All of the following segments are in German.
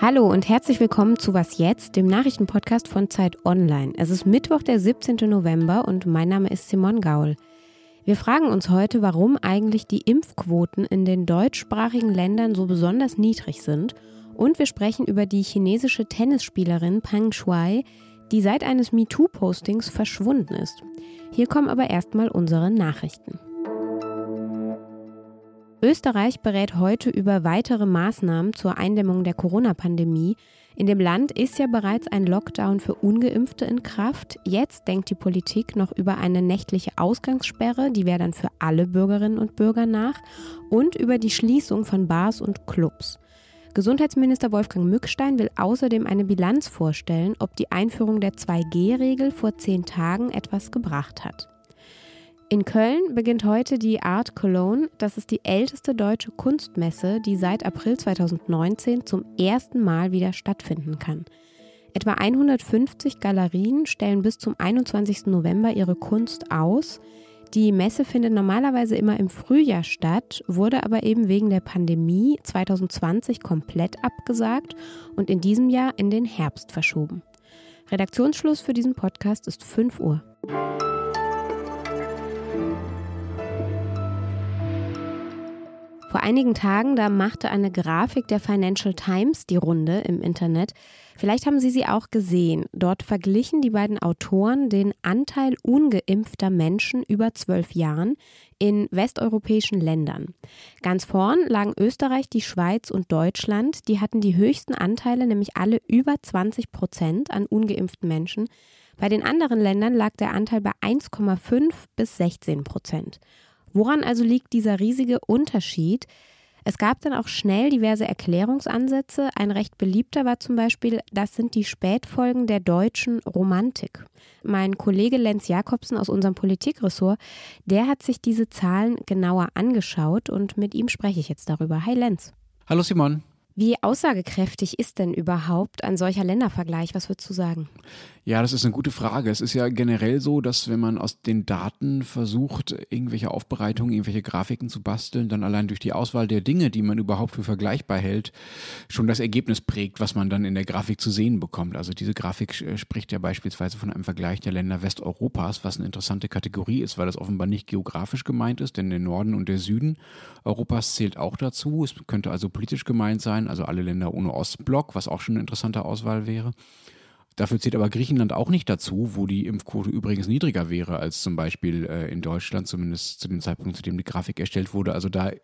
Hallo und herzlich willkommen zu Was jetzt, dem Nachrichtenpodcast von Zeit Online. Es ist Mittwoch, der 17. November und mein Name ist Simon Gaul. Wir fragen uns heute, warum eigentlich die Impfquoten in den deutschsprachigen Ländern so besonders niedrig sind und wir sprechen über die chinesische Tennisspielerin Peng Shuai, die seit eines MeToo-Postings verschwunden ist. Hier kommen aber erstmal unsere Nachrichten. Österreich berät heute über weitere Maßnahmen zur Eindämmung der Corona-Pandemie. In dem Land ist ja bereits ein Lockdown für ungeimpfte in Kraft. Jetzt denkt die Politik noch über eine nächtliche Ausgangssperre, die wäre dann für alle Bürgerinnen und Bürger nach, und über die Schließung von Bars und Clubs. Gesundheitsminister Wolfgang Mückstein will außerdem eine Bilanz vorstellen, ob die Einführung der 2G-Regel vor zehn Tagen etwas gebracht hat. In Köln beginnt heute die Art Cologne. Das ist die älteste deutsche Kunstmesse, die seit April 2019 zum ersten Mal wieder stattfinden kann. Etwa 150 Galerien stellen bis zum 21. November ihre Kunst aus. Die Messe findet normalerweise immer im Frühjahr statt, wurde aber eben wegen der Pandemie 2020 komplett abgesagt und in diesem Jahr in den Herbst verschoben. Redaktionsschluss für diesen Podcast ist 5 Uhr. Vor einigen Tagen, da machte eine Grafik der Financial Times die Runde im Internet. Vielleicht haben Sie sie auch gesehen. Dort verglichen die beiden Autoren den Anteil ungeimpfter Menschen über zwölf Jahren in westeuropäischen Ländern. Ganz vorn lagen Österreich, die Schweiz und Deutschland. Die hatten die höchsten Anteile, nämlich alle über 20 Prozent an ungeimpften Menschen. Bei den anderen Ländern lag der Anteil bei 1,5 bis 16 Prozent. Woran also liegt dieser riesige Unterschied? Es gab dann auch schnell diverse Erklärungsansätze. Ein recht beliebter war zum Beispiel, das sind die Spätfolgen der deutschen Romantik. Mein Kollege Lenz Jakobsen aus unserem Politikressort, der hat sich diese Zahlen genauer angeschaut und mit ihm spreche ich jetzt darüber. Hi Lenz. Hallo Simon. Wie aussagekräftig ist denn überhaupt ein solcher Ländervergleich? Was würdest du sagen? Ja, das ist eine gute Frage. Es ist ja generell so, dass wenn man aus den Daten versucht, irgendwelche Aufbereitungen, irgendwelche Grafiken zu basteln, dann allein durch die Auswahl der Dinge, die man überhaupt für vergleichbar hält, schon das Ergebnis prägt, was man dann in der Grafik zu sehen bekommt. Also diese Grafik äh, spricht ja beispielsweise von einem Vergleich der Länder Westeuropas, was eine interessante Kategorie ist, weil das offenbar nicht geografisch gemeint ist, denn der Norden und der Süden Europas zählt auch dazu. Es könnte also politisch gemeint sein also alle Länder ohne Ostblock, was auch schon eine interessante Auswahl wäre. Dafür zählt aber Griechenland auch nicht dazu, wo die Impfquote übrigens niedriger wäre als zum Beispiel äh, in Deutschland, zumindest zu dem Zeitpunkt, zu dem die Grafik erstellt wurde. Also da äh,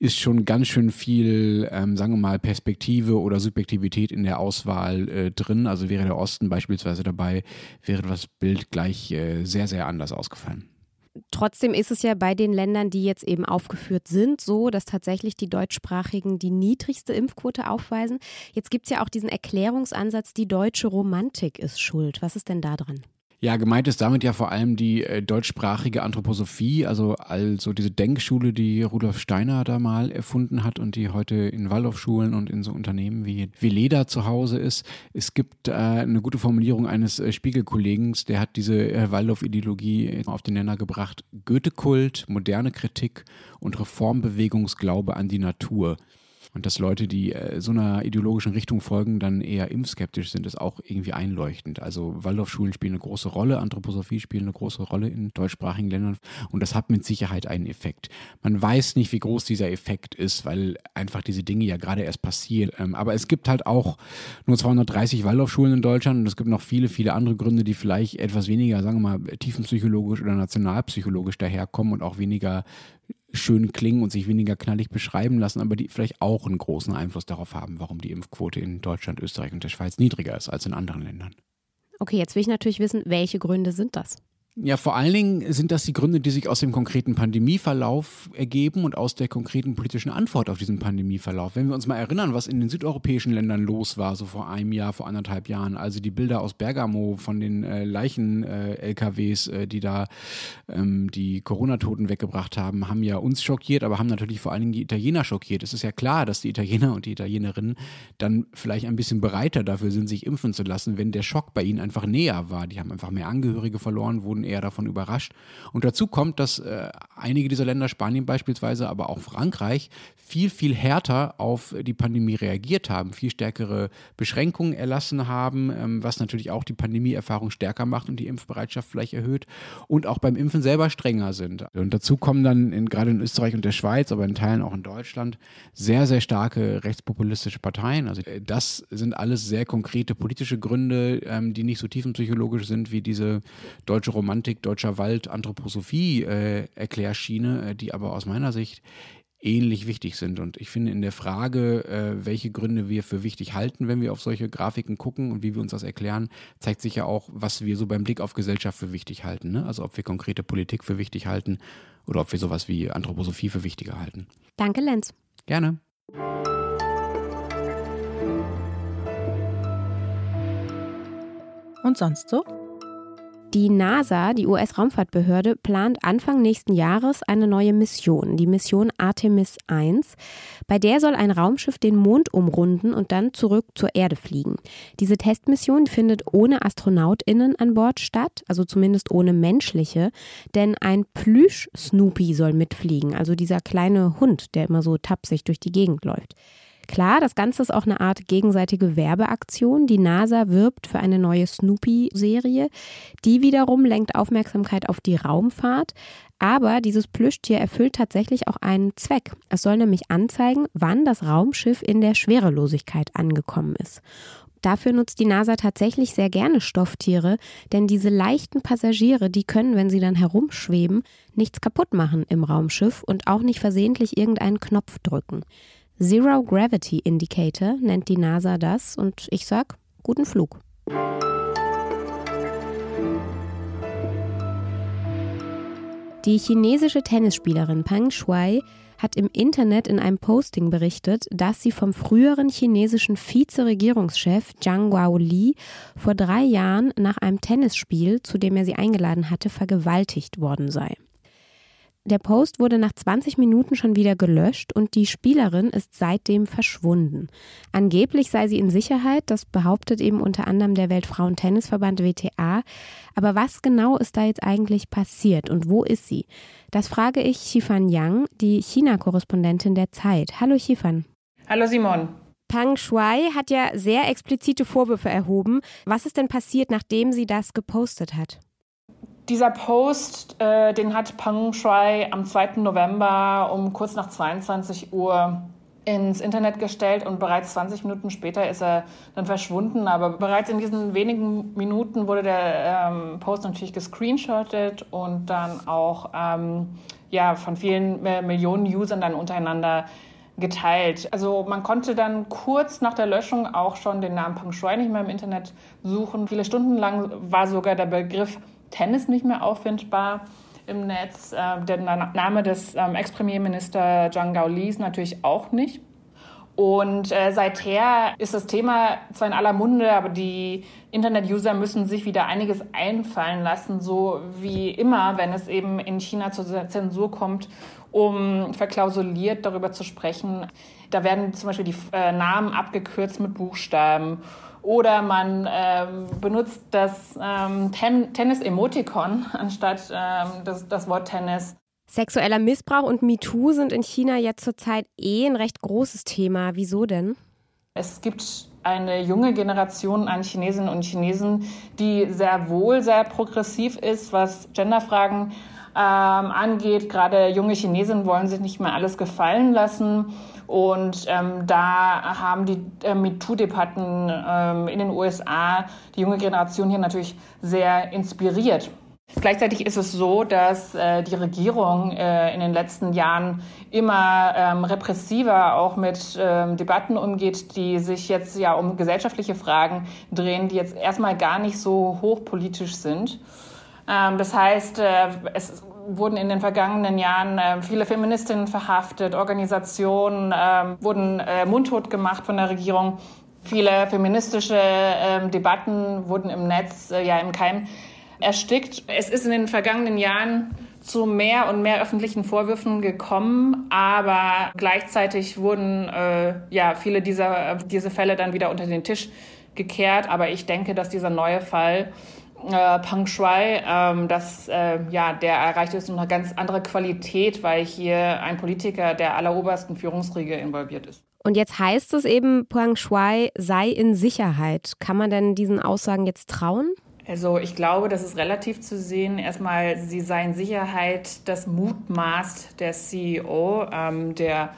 ist schon ganz schön viel, ähm, sagen wir mal, Perspektive oder Subjektivität in der Auswahl äh, drin. Also wäre der Osten beispielsweise dabei, wäre das Bild gleich äh, sehr, sehr anders ausgefallen. Trotzdem ist es ja bei den Ländern, die jetzt eben aufgeführt sind, so, dass tatsächlich die deutschsprachigen die niedrigste Impfquote aufweisen. Jetzt gibt es ja auch diesen Erklärungsansatz, die deutsche Romantik ist schuld. Was ist denn da dran? Ja, gemeint ist damit ja vor allem die äh, deutschsprachige Anthroposophie, also also diese Denkschule, die Rudolf Steiner da mal erfunden hat und die heute in Waldorfschulen und in so Unternehmen wie, wie Leda zu Hause ist. Es gibt äh, eine gute Formulierung eines äh, Spiegelkollegen, der hat diese äh, Waldorf-Ideologie auf den Nenner gebracht. Goethe-Kult, moderne Kritik und Reformbewegungsglaube an die Natur. Und dass Leute, die äh, so einer ideologischen Richtung folgen, dann eher impfskeptisch sind, ist auch irgendwie einleuchtend. Also Waldorfschulen spielen eine große Rolle, Anthroposophie spielt eine große Rolle in deutschsprachigen Ländern und das hat mit Sicherheit einen Effekt. Man weiß nicht, wie groß dieser Effekt ist, weil einfach diese Dinge ja gerade erst passieren. Ähm, aber es gibt halt auch nur 230 Waldorfschulen in Deutschland und es gibt noch viele, viele andere Gründe, die vielleicht etwas weniger, sagen wir mal, tiefenpsychologisch oder nationalpsychologisch daherkommen und auch weniger schön klingen und sich weniger knallig beschreiben lassen, aber die vielleicht auch einen großen Einfluss darauf haben, warum die Impfquote in Deutschland, Österreich und der Schweiz niedriger ist als in anderen Ländern. Okay, jetzt will ich natürlich wissen, welche Gründe sind das? Ja, vor allen Dingen sind das die Gründe, die sich aus dem konkreten Pandemieverlauf ergeben und aus der konkreten politischen Antwort auf diesen Pandemieverlauf. Wenn wir uns mal erinnern, was in den südeuropäischen Ländern los war, so vor einem Jahr, vor anderthalb Jahren, also die Bilder aus Bergamo von den äh, Leichen-LKWs, äh, äh, die da ähm, die Corona-Toten weggebracht haben, haben ja uns schockiert, aber haben natürlich vor allen Dingen die Italiener schockiert. Es ist ja klar, dass die Italiener und die Italienerinnen dann vielleicht ein bisschen bereiter dafür sind, sich impfen zu lassen, wenn der Schock bei ihnen einfach näher war. Die haben einfach mehr Angehörige verloren, wurden eher davon überrascht. Und dazu kommt, dass äh, einige dieser Länder, Spanien beispielsweise, aber auch Frankreich, viel, viel härter auf die Pandemie reagiert haben, viel stärkere Beschränkungen erlassen haben, ähm, was natürlich auch die Pandemieerfahrung stärker macht und die Impfbereitschaft vielleicht erhöht und auch beim Impfen selber strenger sind. Und dazu kommen dann in, gerade in Österreich und der Schweiz, aber in Teilen auch in Deutschland, sehr, sehr starke rechtspopulistische Parteien. Also äh, das sind alles sehr konkrete politische Gründe, ähm, die nicht so tiefenpsychologisch sind wie diese deutsche Romantik, deutscher Wald, Anthroposophie äh, Erklärschiene, äh, die aber aus meiner Sicht ähnlich wichtig sind. Und ich finde in der Frage, äh, welche Gründe wir für wichtig halten, wenn wir auf solche Grafiken gucken und wie wir uns das erklären, zeigt sich ja auch, was wir so beim Blick auf Gesellschaft für wichtig halten. Ne? Also ob wir konkrete Politik für wichtig halten oder ob wir sowas wie Anthroposophie für wichtiger halten. Danke, Lenz. Gerne. Und sonst so? Die NASA, die US-Raumfahrtbehörde, plant Anfang nächsten Jahres eine neue Mission, die Mission Artemis 1. Bei der soll ein Raumschiff den Mond umrunden und dann zurück zur Erde fliegen. Diese Testmission findet ohne AstronautInnen an Bord statt, also zumindest ohne menschliche, denn ein Plüsch-Snoopy soll mitfliegen, also dieser kleine Hund, der immer so tapsig durch die Gegend läuft. Klar, das Ganze ist auch eine Art gegenseitige Werbeaktion. Die NASA wirbt für eine neue Snoopy-Serie. Die wiederum lenkt Aufmerksamkeit auf die Raumfahrt. Aber dieses Plüschtier erfüllt tatsächlich auch einen Zweck. Es soll nämlich anzeigen, wann das Raumschiff in der Schwerelosigkeit angekommen ist. Dafür nutzt die NASA tatsächlich sehr gerne Stofftiere, denn diese leichten Passagiere, die können, wenn sie dann herumschweben, nichts kaputt machen im Raumschiff und auch nicht versehentlich irgendeinen Knopf drücken. Zero Gravity Indicator nennt die NASA das und ich sag guten Flug. Die chinesische Tennisspielerin Peng Shuai hat im Internet in einem Posting berichtet, dass sie vom früheren chinesischen Vizeregierungschef Zhang Guaoli vor drei Jahren nach einem Tennisspiel, zu dem er sie eingeladen hatte, vergewaltigt worden sei. Der Post wurde nach 20 Minuten schon wieder gelöscht und die Spielerin ist seitdem verschwunden. Angeblich sei sie in Sicherheit, das behauptet eben unter anderem der Weltfrauentennisverband WTA. Aber was genau ist da jetzt eigentlich passiert und wo ist sie? Das frage ich Xifan Yang, die China-Korrespondentin der Zeit. Hallo Xifan. Hallo Simon. Pang Shuai hat ja sehr explizite Vorwürfe erhoben. Was ist denn passiert, nachdem sie das gepostet hat? Dieser Post, äh, den hat Peng Shui am 2. November um kurz nach 22 Uhr ins Internet gestellt und bereits 20 Minuten später ist er dann verschwunden. Aber bereits in diesen wenigen Minuten wurde der ähm, Post natürlich gescreenshottet und dann auch ähm, ja, von vielen äh, Millionen Usern dann untereinander geteilt. Also man konnte dann kurz nach der Löschung auch schon den Namen Peng Shui nicht mehr im Internet suchen. Viele Stunden lang war sogar der Begriff Tennis nicht mehr auffindbar im Netz. Äh, der Name des ähm, Ex-Premierminister Zhang Gaolis natürlich auch nicht. Und äh, seither ist das Thema zwar in aller Munde, aber die Internet-User müssen sich wieder einiges einfallen lassen, so wie immer, wenn es eben in China zur Zensur kommt, um verklausuliert darüber zu sprechen. Da werden zum Beispiel die äh, Namen abgekürzt mit Buchstaben oder man ähm, benutzt das ähm, Ten Tennis-Emoticon anstatt ähm, das, das Wort Tennis. Sexueller Missbrauch und MeToo sind in China jetzt zurzeit eh ein recht großes Thema. Wieso denn? Es gibt eine junge Generation an Chinesinnen und Chinesen, die sehr wohl sehr progressiv ist, was Genderfragen ähm, angeht. Gerade junge Chinesen wollen sich nicht mehr alles gefallen lassen und ähm, da haben die äh, MeToo-Debatten ähm, in den USA die junge Generation hier natürlich sehr inspiriert. Gleichzeitig ist es so, dass äh, die Regierung äh, in den letzten Jahren immer ähm, repressiver auch mit ähm, Debatten umgeht, die sich jetzt ja um gesellschaftliche Fragen drehen, die jetzt erstmal gar nicht so hochpolitisch sind. Ähm, das heißt, äh, es wurden in den vergangenen Jahren äh, viele Feministinnen verhaftet, Organisationen äh, wurden äh, mundtot gemacht von der Regierung. Viele feministische ähm, Debatten wurden im Netz äh, ja im Keim erstickt. Es ist in den vergangenen Jahren zu mehr und mehr öffentlichen Vorwürfen gekommen, aber gleichzeitig wurden äh, ja viele dieser diese Fälle dann wieder unter den Tisch gekehrt. Aber ich denke, dass dieser neue Fall äh, Peng Shui, ähm, das, äh, ja, der erreicht jetzt eine ganz andere Qualität, weil hier ein Politiker der allerobersten Führungsriege involviert ist. Und jetzt heißt es eben, Peng Shui sei in Sicherheit. Kann man denn diesen Aussagen jetzt trauen? Also ich glaube, das ist relativ zu sehen. Erstmal, sie sei in Sicherheit, das mutmaßt der CEO, ähm, der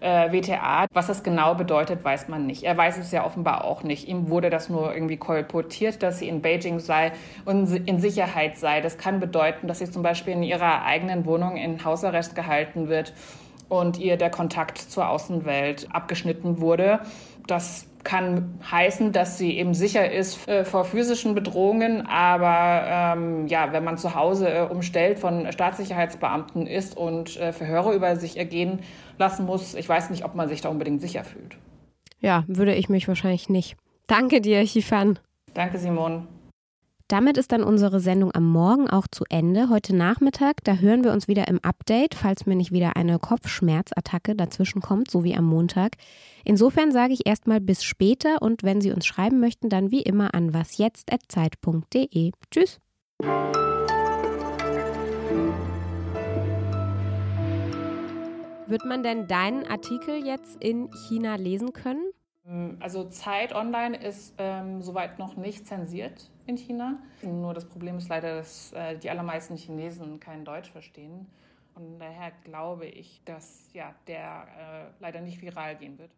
äh, WTA. Was das genau bedeutet, weiß man nicht. Er weiß es ja offenbar auch nicht. Ihm wurde das nur irgendwie kolportiert, dass sie in Beijing sei und in Sicherheit sei. Das kann bedeuten, dass sie zum Beispiel in ihrer eigenen Wohnung in Hausarrest gehalten wird und ihr der Kontakt zur Außenwelt abgeschnitten wurde. Das kann heißen, dass sie eben sicher ist äh, vor physischen Bedrohungen. Aber ähm, ja, wenn man zu Hause äh, umstellt von Staatssicherheitsbeamten ist und äh, Verhöre über sich ergehen lassen muss, ich weiß nicht, ob man sich da unbedingt sicher fühlt. Ja, würde ich mich wahrscheinlich nicht. Danke dir, Chifan. Danke, Simon. Damit ist dann unsere Sendung am Morgen auch zu Ende. Heute Nachmittag, da hören wir uns wieder im Update, falls mir nicht wieder eine Kopfschmerzattacke dazwischen kommt, so wie am Montag. Insofern sage ich erstmal bis später und wenn Sie uns schreiben möchten, dann wie immer an wasjetzt.zeit.de. Tschüss. Wird man denn deinen Artikel jetzt in China lesen können? Ähm, also Zeit Online ist ähm, soweit noch nicht zensiert in China. Nur das Problem ist leider, dass äh, die allermeisten Chinesen kein Deutsch verstehen. Und daher glaube ich, dass ja, der äh, leider nicht viral gehen wird.